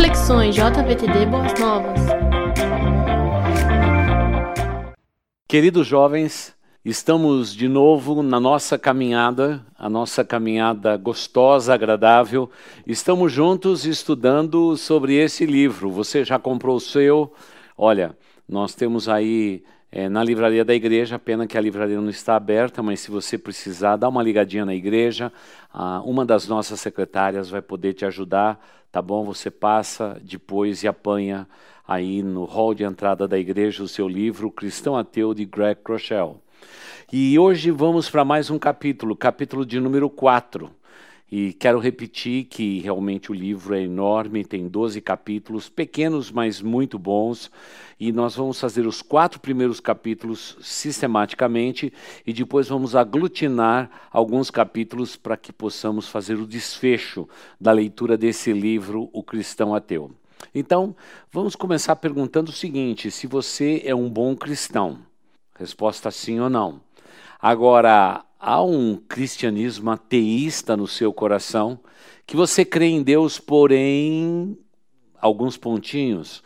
Reflexões JVTD Boas Novas. Queridos jovens, estamos de novo na nossa caminhada, a nossa caminhada gostosa, agradável. Estamos juntos estudando sobre esse livro. Você já comprou o seu? Olha, nós temos aí é, na livraria da igreja, pena que a livraria não está aberta, mas se você precisar, dá uma ligadinha na igreja. Ah, uma das nossas secretárias vai poder te ajudar, tá bom? Você passa depois e apanha aí no hall de entrada da igreja o seu livro Cristão Ateu de Greg Crochel. E hoje vamos para mais um capítulo, capítulo de número 4. E quero repetir que realmente o livro é enorme, tem 12 capítulos, pequenos, mas muito bons. E nós vamos fazer os quatro primeiros capítulos sistematicamente e depois vamos aglutinar alguns capítulos para que possamos fazer o desfecho da leitura desse livro, O Cristão Ateu. Então, vamos começar perguntando o seguinte: se você é um bom cristão? Resposta sim ou não. Agora, há um cristianismo ateísta no seu coração, que você crê em Deus, porém, alguns pontinhos.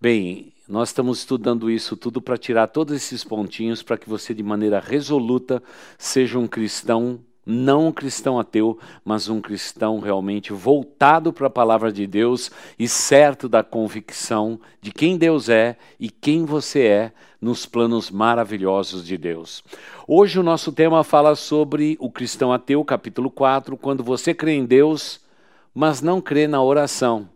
Bem, nós estamos estudando isso tudo para tirar todos esses pontinhos para que você, de maneira resoluta, seja um cristão não um cristão ateu, mas um cristão realmente voltado para a palavra de Deus e certo da convicção de quem Deus é e quem você é nos planos maravilhosos de Deus. Hoje o nosso tema fala sobre o cristão ateu, capítulo 4, quando você crê em Deus, mas não crê na oração.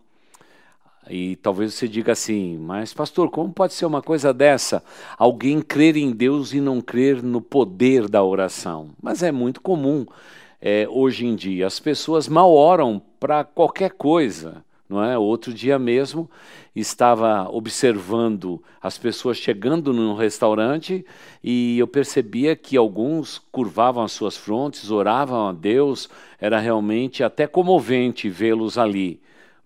E talvez você diga assim, mas pastor, como pode ser uma coisa dessa? Alguém crer em Deus e não crer no poder da oração. Mas é muito comum é, hoje em dia. As pessoas mal oram para qualquer coisa. Não é? Outro dia mesmo estava observando as pessoas chegando num restaurante e eu percebia que alguns curvavam as suas frontes, oravam a Deus, era realmente até comovente vê-los ali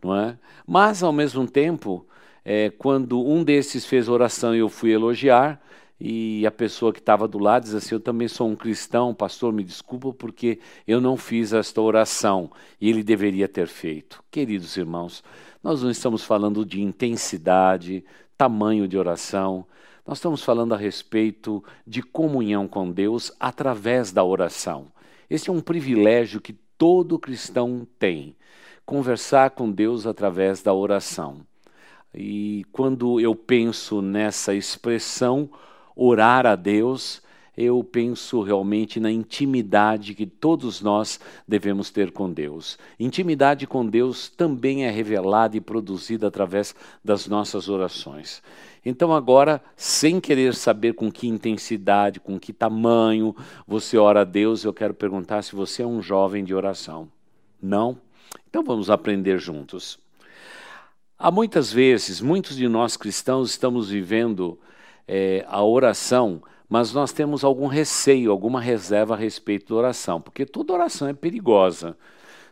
não é? Mas, ao mesmo tempo, é, quando um desses fez oração e eu fui elogiar, e a pessoa que estava do lado diz assim: Eu também sou um cristão, pastor, me desculpa porque eu não fiz esta oração e ele deveria ter feito. Queridos irmãos, nós não estamos falando de intensidade, tamanho de oração, nós estamos falando a respeito de comunhão com Deus através da oração. Esse é um privilégio que todo cristão tem conversar com Deus através da oração. E quando eu penso nessa expressão, orar a Deus, eu penso realmente na intimidade que todos nós devemos ter com Deus. Intimidade com Deus também é revelada e produzida através das nossas orações. Então, agora, sem querer saber com que intensidade, com que tamanho você ora a Deus, eu quero perguntar se você é um jovem de oração. Não? Então vamos aprender juntos. Há muitas vezes, muitos de nós cristãos estamos vivendo é, a oração, mas nós temos algum receio, alguma reserva a respeito da oração, porque toda oração é perigosa.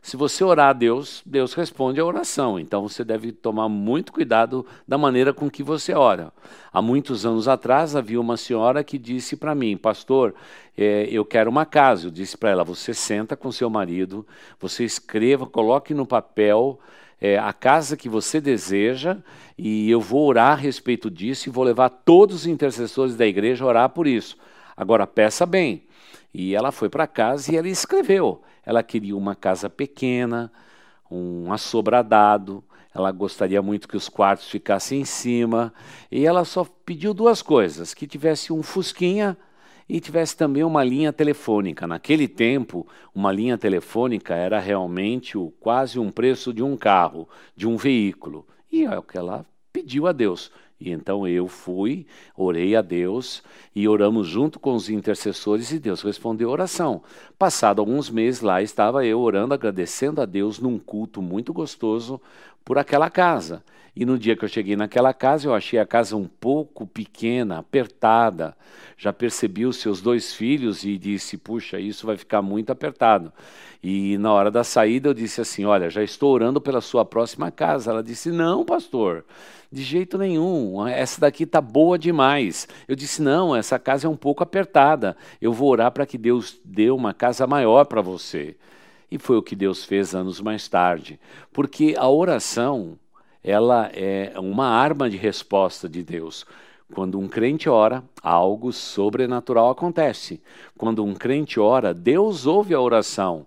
Se você orar a Deus, Deus responde a oração. Então você deve tomar muito cuidado da maneira com que você ora. Há muitos anos atrás havia uma senhora que disse para mim, pastor, é, eu quero uma casa. Eu disse para ela: você senta com seu marido, você escreva, coloque no papel é, a casa que você deseja e eu vou orar a respeito disso e vou levar todos os intercessores da igreja a orar por isso. Agora peça bem. E ela foi para casa e ela escreveu. Ela queria uma casa pequena, um assobradado, ela gostaria muito que os quartos ficassem em cima, e ela só pediu duas coisas: que tivesse um fusquinha e tivesse também uma linha telefônica. Naquele tempo, uma linha telefônica era realmente o, quase um preço de um carro, de um veículo. E é o que ela pediu a Deus. E então eu fui, orei a Deus e oramos junto com os intercessores e Deus respondeu a oração. Passado alguns meses lá estava eu orando, agradecendo a Deus num culto muito gostoso por aquela casa. E no dia que eu cheguei naquela casa, eu achei a casa um pouco pequena, apertada. Já percebi os seus dois filhos e disse: Puxa, isso vai ficar muito apertado. E na hora da saída eu disse assim: Olha, já estou orando pela sua próxima casa. Ela disse: Não, pastor, de jeito nenhum. Essa daqui está boa demais. Eu disse: Não, essa casa é um pouco apertada. Eu vou orar para que Deus dê uma casa maior para você. E foi o que Deus fez anos mais tarde. Porque a oração ela é uma arma de resposta de Deus. Quando um crente ora, algo sobrenatural acontece. Quando um crente ora, Deus ouve a oração.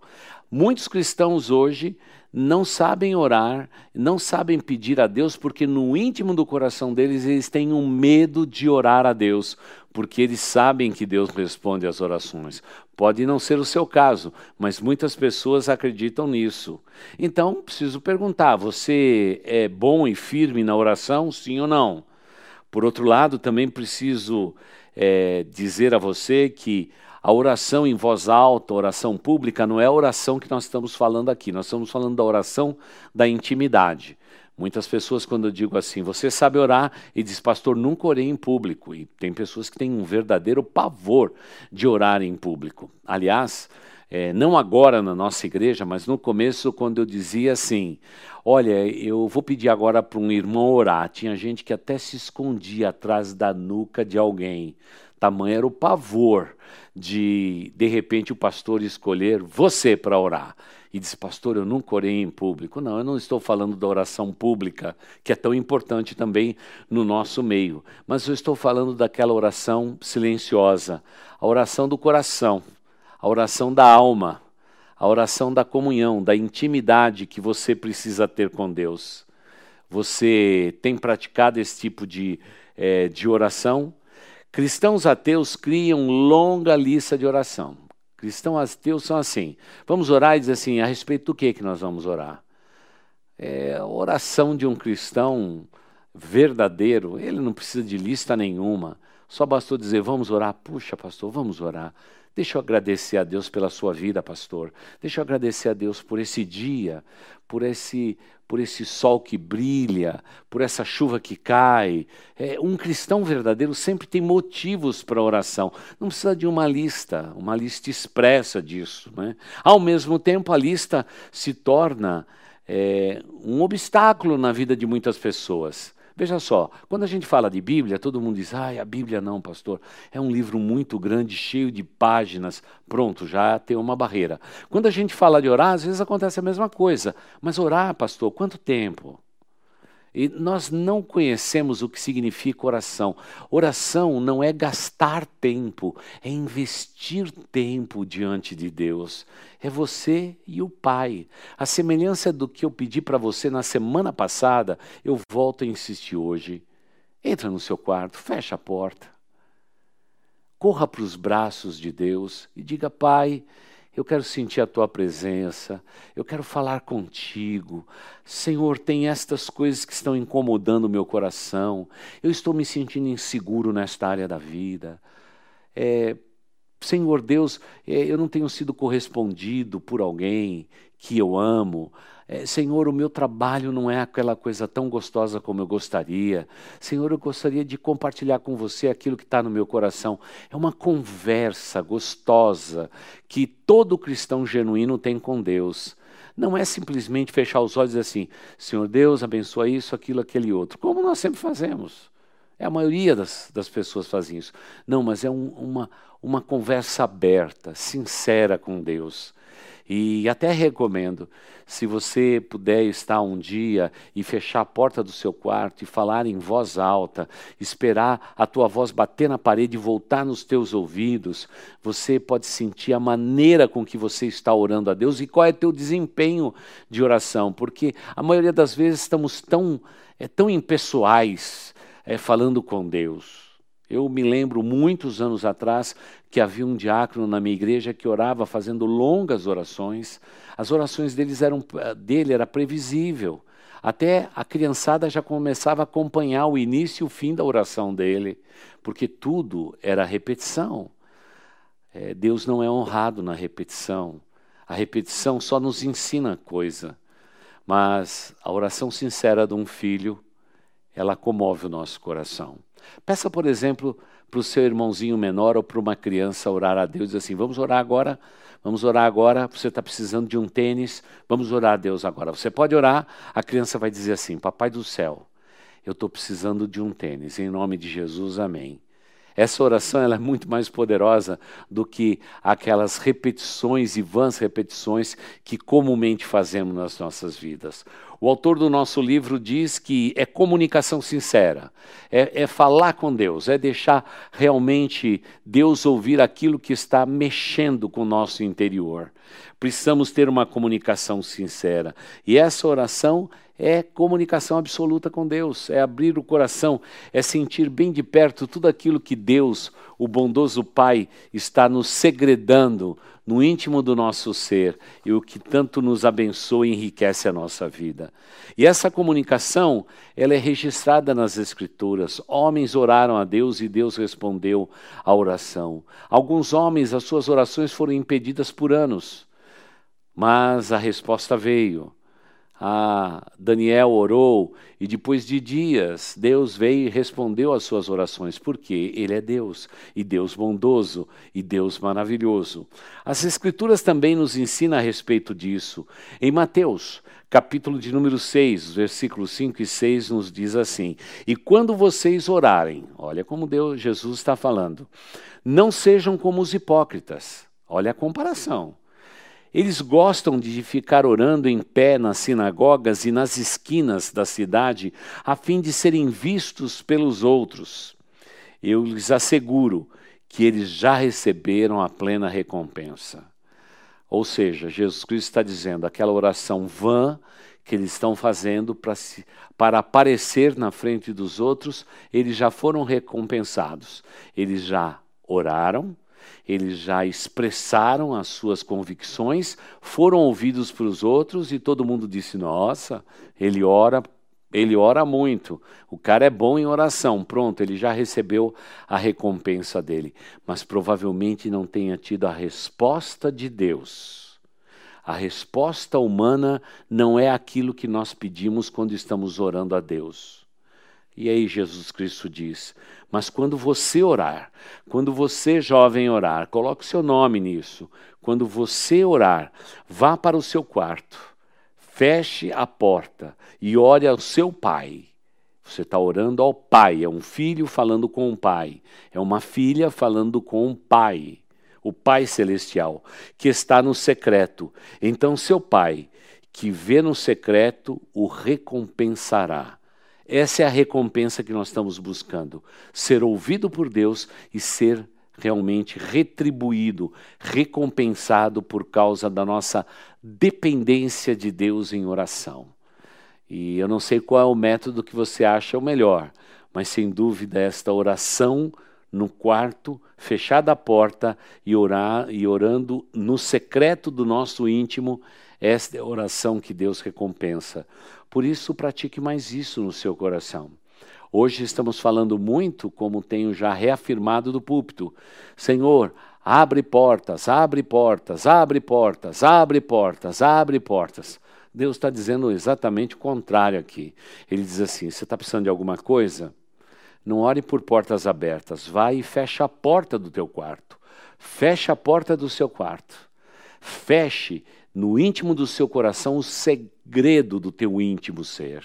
Muitos cristãos hoje não sabem orar, não sabem pedir a Deus, porque no íntimo do coração deles eles têm um medo de orar a Deus, porque eles sabem que Deus responde às orações. Pode não ser o seu caso, mas muitas pessoas acreditam nisso. Então, preciso perguntar: você é bom e firme na oração, sim ou não? Por outro lado, também preciso é, dizer a você que a oração em voz alta, oração pública, não é a oração que nós estamos falando aqui. Nós estamos falando da oração da intimidade. Muitas pessoas, quando eu digo assim, você sabe orar, e diz, pastor, nunca orei em público. E tem pessoas que têm um verdadeiro pavor de orar em público. Aliás, é, não agora na nossa igreja, mas no começo, quando eu dizia assim: Olha, eu vou pedir agora para um irmão orar. Tinha gente que até se escondia atrás da nuca de alguém. Tamanho era o pavor de, de repente, o pastor escolher você para orar. E disse, pastor, eu nunca orei em público. Não, eu não estou falando da oração pública, que é tão importante também no nosso meio. Mas eu estou falando daquela oração silenciosa, a oração do coração, a oração da alma, a oração da comunhão, da intimidade que você precisa ter com Deus. Você tem praticado esse tipo de, é, de oração? Cristãos ateus criam longa lista de oração. Cristãos ateus são assim. Vamos orar e dizer assim, a respeito do que que nós vamos orar? É, a oração de um cristão verdadeiro, ele não precisa de lista nenhuma. Só bastou dizer, vamos orar. Puxa, pastor, vamos orar. Deixa eu agradecer a Deus pela sua vida, pastor. Deixa eu agradecer a Deus por esse dia, por esse, por esse sol que brilha, por essa chuva que cai. É, um cristão verdadeiro sempre tem motivos para oração. Não precisa de uma lista, uma lista expressa disso. Né? Ao mesmo tempo, a lista se torna é, um obstáculo na vida de muitas pessoas. Veja só, quando a gente fala de Bíblia, todo mundo diz: ah, a Bíblia não, pastor, é um livro muito grande, cheio de páginas. Pronto, já tem uma barreira. Quando a gente fala de orar, às vezes acontece a mesma coisa. Mas orar, pastor, quanto tempo? E nós não conhecemos o que significa oração. Oração não é gastar tempo, é investir tempo diante de Deus. É você e o Pai. A semelhança do que eu pedi para você na semana passada, eu volto a insistir hoje. Entra no seu quarto, fecha a porta. Corra para os braços de Deus e diga: Pai, eu quero sentir a tua presença, eu quero falar contigo. Senhor, tem estas coisas que estão incomodando o meu coração, eu estou me sentindo inseguro nesta área da vida. É, Senhor Deus, é, eu não tenho sido correspondido por alguém que eu amo. É, Senhor, o meu trabalho não é aquela coisa tão gostosa como eu gostaria. Senhor, eu gostaria de compartilhar com você aquilo que está no meu coração. É uma conversa gostosa que todo cristão genuíno tem com Deus. Não é simplesmente fechar os olhos e dizer assim: Senhor Deus, abençoa isso, aquilo, aquele outro, como nós sempre fazemos. É a maioria das, das pessoas fazem isso. Não, mas é um, uma, uma conversa aberta, sincera com Deus. E até recomendo, se você puder estar um dia e fechar a porta do seu quarto e falar em voz alta, esperar a tua voz bater na parede e voltar nos teus ouvidos, você pode sentir a maneira com que você está orando a Deus e qual é teu desempenho de oração, porque a maioria das vezes estamos tão, é, tão impessoais é, falando com Deus. Eu me lembro muitos anos atrás que havia um diácono na minha igreja que orava fazendo longas orações. As orações deles eram, dele era previsível. Até a criançada já começava a acompanhar o início e o fim da oração dele, porque tudo era repetição. É, Deus não é honrado na repetição. A repetição só nos ensina coisa, mas a oração sincera de um filho, ela comove o nosso coração. Peça, por exemplo, para o seu irmãozinho menor ou para uma criança orar a Deus, assim, vamos orar agora, vamos orar agora, você está precisando de um tênis, vamos orar a Deus agora. Você pode orar, a criança vai dizer assim, papai do céu, eu estou precisando de um tênis, em nome de Jesus, amém. Essa oração ela é muito mais poderosa do que aquelas repetições e vãs repetições que comumente fazemos nas nossas vidas. O autor do nosso livro diz que é comunicação sincera, é, é, falar com Deus, é deixar realmente Deus ouvir aquilo que está mexendo com o nosso interior. Precisamos ter uma comunicação sincera. E essa oração é comunicação absoluta com Deus, é abrir o coração, é sentir bem de perto tudo aquilo que Deus, o bondoso Pai, está nos segredando no íntimo do nosso ser e o que tanto nos abençoa e enriquece a nossa vida. E essa comunicação, ela é registrada nas Escrituras. Homens oraram a Deus e Deus respondeu à oração. Alguns homens, as suas orações foram impedidas por anos, mas a resposta veio. Ah, Daniel orou e depois de dias Deus veio e respondeu às suas orações, porque Ele é Deus, e Deus bondoso, e Deus maravilhoso. As Escrituras também nos ensinam a respeito disso. Em Mateus, capítulo de número 6, versículos 5 e 6, nos diz assim: E quando vocês orarem, olha como Deus, Jesus está falando, não sejam como os hipócritas. Olha a comparação eles gostam de ficar orando em pé nas sinagogas e nas esquinas da cidade, a fim de serem vistos pelos outros. Eu lhes asseguro que eles já receberam a plena recompensa. Ou seja, Jesus Cristo está dizendo aquela oração vã que eles estão fazendo para, se, para aparecer na frente dos outros, eles já foram recompensados. Eles já oraram, eles já expressaram as suas convicções, foram ouvidos pelos outros e todo mundo disse: Nossa, ele ora, ele ora muito. O cara é bom em oração. Pronto, ele já recebeu a recompensa dele, mas provavelmente não tenha tido a resposta de Deus. A resposta humana não é aquilo que nós pedimos quando estamos orando a Deus. E aí Jesus Cristo diz: Mas quando você orar, quando você, jovem, orar, coloque seu nome nisso. Quando você orar, vá para o seu quarto, feche a porta e ore ao seu pai. Você está orando ao pai, é um filho falando com o pai, é uma filha falando com o pai, o Pai Celestial, que está no secreto. Então, seu pai, que vê no secreto, o recompensará. Essa é a recompensa que nós estamos buscando: ser ouvido por Deus e ser realmente retribuído, recompensado por causa da nossa dependência de Deus em oração. E eu não sei qual é o método que você acha o melhor, mas sem dúvida esta oração no quarto, fechada a porta e orar e orando no secreto do nosso íntimo, esta é a oração que Deus recompensa. Por isso, pratique mais isso no seu coração. Hoje estamos falando muito, como tenho já reafirmado do púlpito: Senhor, abre portas, abre portas, abre portas, abre portas, abre portas. Deus está dizendo exatamente o contrário aqui. Ele diz assim: você está precisando de alguma coisa? Não ore por portas abertas, vai e fecha a porta do teu quarto. Fecha a porta do seu quarto. Feche no íntimo do seu coração o segredo do teu íntimo ser.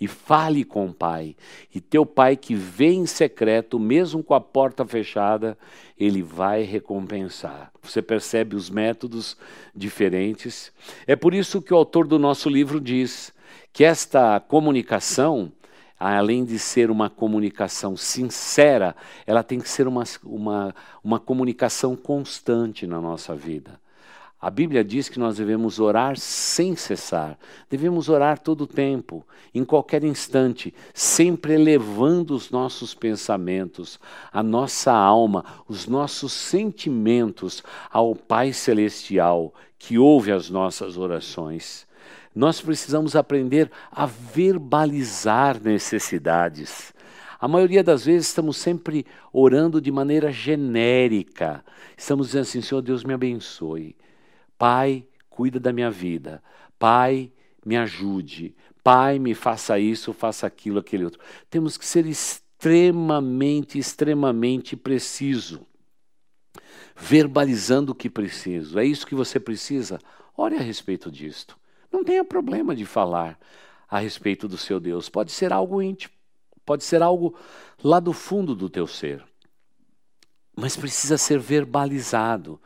E fale com o Pai. E teu Pai que vê em secreto, mesmo com a porta fechada, ele vai recompensar. Você percebe os métodos diferentes? É por isso que o autor do nosso livro diz que esta comunicação, além de ser uma comunicação sincera, ela tem que ser uma, uma, uma comunicação constante na nossa vida. A Bíblia diz que nós devemos orar sem cessar, devemos orar todo o tempo, em qualquer instante, sempre elevando os nossos pensamentos, a nossa alma, os nossos sentimentos ao Pai Celestial que ouve as nossas orações. Nós precisamos aprender a verbalizar necessidades. A maioria das vezes estamos sempre orando de maneira genérica. Estamos dizendo assim: Senhor Deus, me abençoe. Pai, cuida da minha vida. Pai, me ajude. Pai, me faça isso, faça aquilo, aquele outro. Temos que ser extremamente, extremamente preciso. Verbalizando o que preciso. É isso que você precisa? Ore a respeito disto. Não tenha problema de falar a respeito do seu Deus. Pode ser algo íntimo, pode ser algo lá do fundo do teu ser. mas precisa ser verbalizado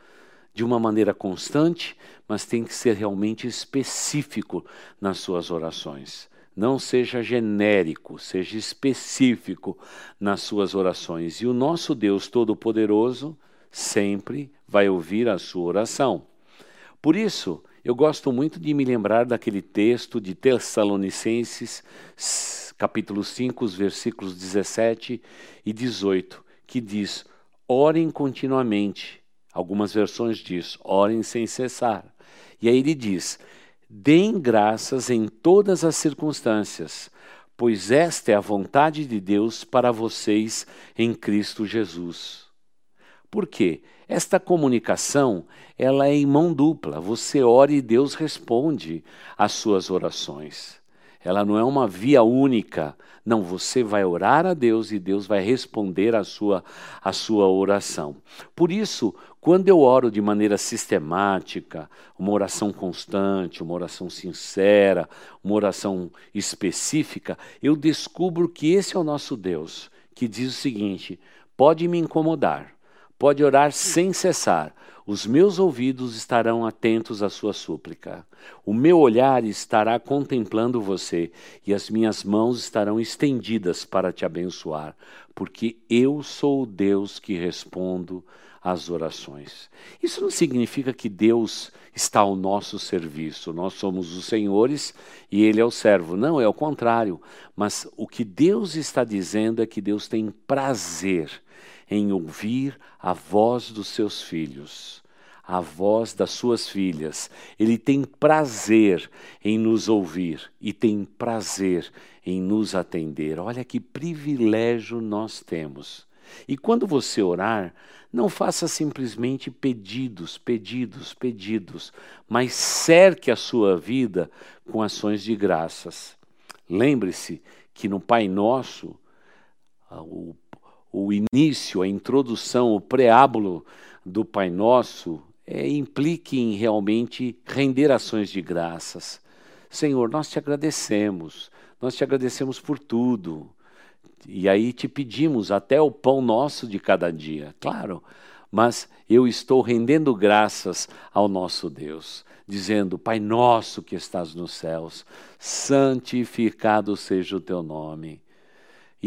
de uma maneira constante, mas tem que ser realmente específico nas suas orações. Não seja genérico, seja específico nas suas orações. E o nosso Deus Todo-Poderoso sempre vai ouvir a sua oração. Por isso, eu gosto muito de me lembrar daquele texto de Tessalonicenses, capítulo 5, os versículos 17 e 18, que diz: Orem continuamente. Algumas versões diz: Orem sem cessar. E aí ele diz: Deem graças em todas as circunstâncias, pois esta é a vontade de Deus para vocês em Cristo Jesus. Por quê? Esta comunicação, ela é em mão dupla. Você ora e Deus responde às suas orações. Ela não é uma via única. Não, você vai orar a Deus e Deus vai responder a sua, a sua oração. Por isso, quando eu oro de maneira sistemática, uma oração constante, uma oração sincera, uma oração específica, eu descubro que esse é o nosso Deus, que diz o seguinte: pode me incomodar, pode orar sem cessar, os meus ouvidos estarão atentos à sua súplica. O meu olhar estará contemplando você e as minhas mãos estarão estendidas para te abençoar, porque eu sou o Deus que respondo às orações. Isso não significa que Deus está ao nosso serviço, nós somos os senhores e Ele é o servo. Não, é o contrário. Mas o que Deus está dizendo é que Deus tem prazer em ouvir a voz dos seus filhos, a voz das suas filhas. Ele tem prazer em nos ouvir e tem prazer em nos atender. Olha que privilégio nós temos. E quando você orar, não faça simplesmente pedidos, pedidos, pedidos, mas cerque a sua vida com ações de graças. Lembre-se que no Pai Nosso, o o início, a introdução, o preâmbulo do Pai Nosso é, implique em realmente render ações de graças. Senhor, nós te agradecemos, nós te agradecemos por tudo. E aí te pedimos até o pão nosso de cada dia, claro, mas eu estou rendendo graças ao nosso Deus, dizendo: Pai nosso que estás nos céus, santificado seja o teu nome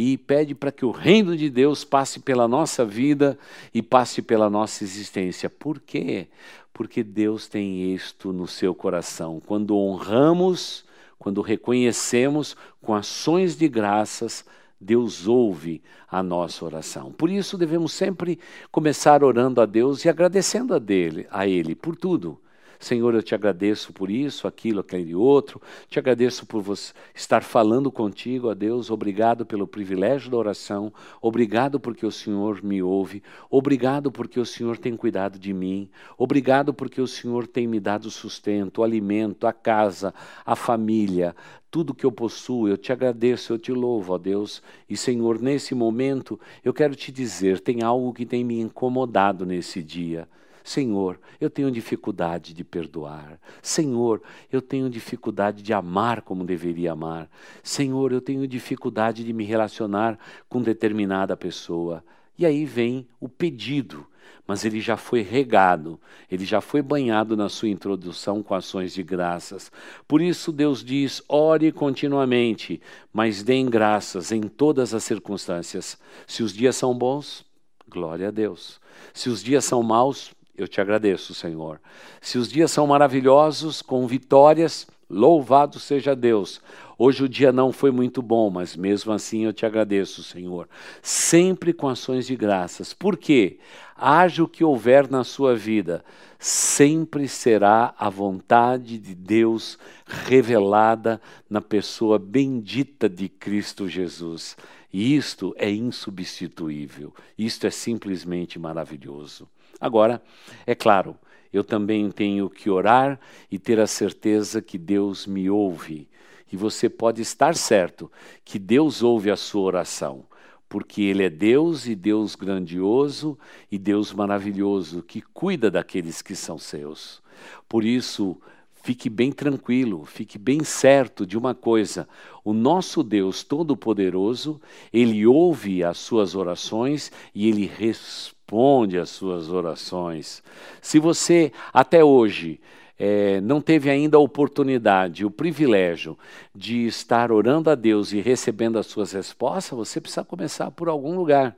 e pede para que o reino de Deus passe pela nossa vida e passe pela nossa existência. Por quê? Porque Deus tem isto no seu coração. Quando honramos, quando reconhecemos com ações de graças, Deus ouve a nossa oração. Por isso devemos sempre começar orando a Deus e agradecendo a dele, a ele por tudo Senhor, eu te agradeço por isso, aquilo, aquele outro. Te agradeço por você estar falando contigo, a Deus. Obrigado pelo privilégio da oração. Obrigado porque o Senhor me ouve. Obrigado porque o Senhor tem cuidado de mim. Obrigado porque o Senhor tem me dado sustento, alimento, a casa, a família, tudo que eu possuo, eu te agradeço, eu te louvo, ó Deus. E Senhor, nesse momento, eu quero te dizer, tem algo que tem me incomodado nesse dia. Senhor, eu tenho dificuldade de perdoar. Senhor, eu tenho dificuldade de amar como deveria amar. Senhor, eu tenho dificuldade de me relacionar com determinada pessoa. E aí vem o pedido, mas ele já foi regado, ele já foi banhado na sua introdução com ações de graças. Por isso Deus diz: ore continuamente, mas deem graças em todas as circunstâncias. Se os dias são bons, glória a Deus. Se os dias são maus, eu te agradeço, Senhor. Se os dias são maravilhosos, com vitórias, louvado seja Deus. Hoje o dia não foi muito bom, mas mesmo assim eu te agradeço, Senhor. Sempre com ações de graças. Por quê? Haja o que houver na sua vida, sempre será a vontade de Deus revelada na pessoa bendita de Cristo Jesus. E isto é insubstituível. Isto é simplesmente maravilhoso. Agora, é claro, eu também tenho que orar e ter a certeza que Deus me ouve. E você pode estar certo que Deus ouve a sua oração, porque Ele é Deus e Deus grandioso e Deus maravilhoso que cuida daqueles que são seus. Por isso, fique bem tranquilo, fique bem certo de uma coisa: o nosso Deus Todo-Poderoso, ele ouve as suas orações e ele responde às suas orações. Se você até hoje é, não teve ainda a oportunidade, o privilégio de estar orando a Deus e recebendo as suas respostas, você precisa começar por algum lugar.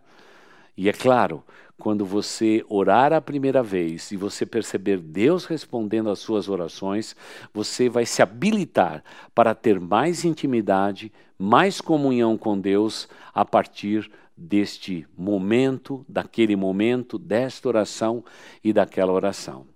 E é claro, quando você orar a primeira vez e você perceber Deus respondendo às suas orações, você vai se habilitar para ter mais intimidade, mais comunhão com Deus a partir deste momento, daquele momento, desta oração e daquela oração.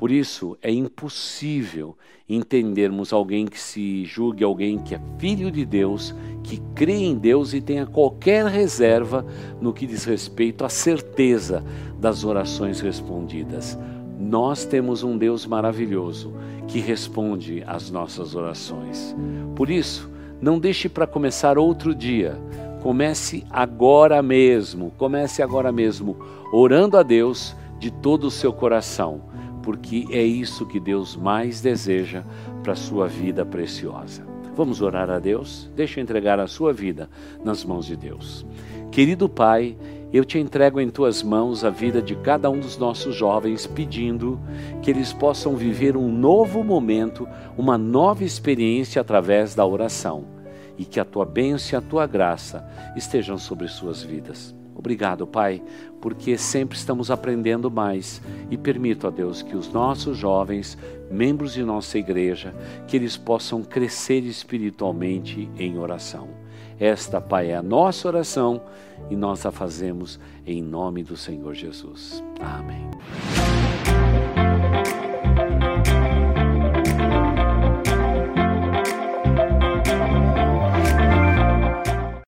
Por isso, é impossível entendermos alguém que se julgue alguém que é filho de Deus, que crê em Deus e tenha qualquer reserva no que diz respeito à certeza das orações respondidas. Nós temos um Deus maravilhoso que responde às nossas orações. Por isso, não deixe para começar outro dia. Comece agora mesmo, comece agora mesmo, orando a Deus de todo o seu coração porque é isso que Deus mais deseja para a sua vida preciosa. Vamos orar a Deus? Deixa eu entregar a sua vida nas mãos de Deus. Querido Pai, eu te entrego em tuas mãos a vida de cada um dos nossos jovens, pedindo que eles possam viver um novo momento, uma nova experiência através da oração, e que a tua bênção e a tua graça estejam sobre suas vidas. Obrigado, Pai, porque sempre estamos aprendendo mais e permito a Deus que os nossos jovens, membros de nossa igreja, que eles possam crescer espiritualmente em oração. Esta, Pai, é a nossa oração e nós a fazemos em nome do Senhor Jesus. Amém.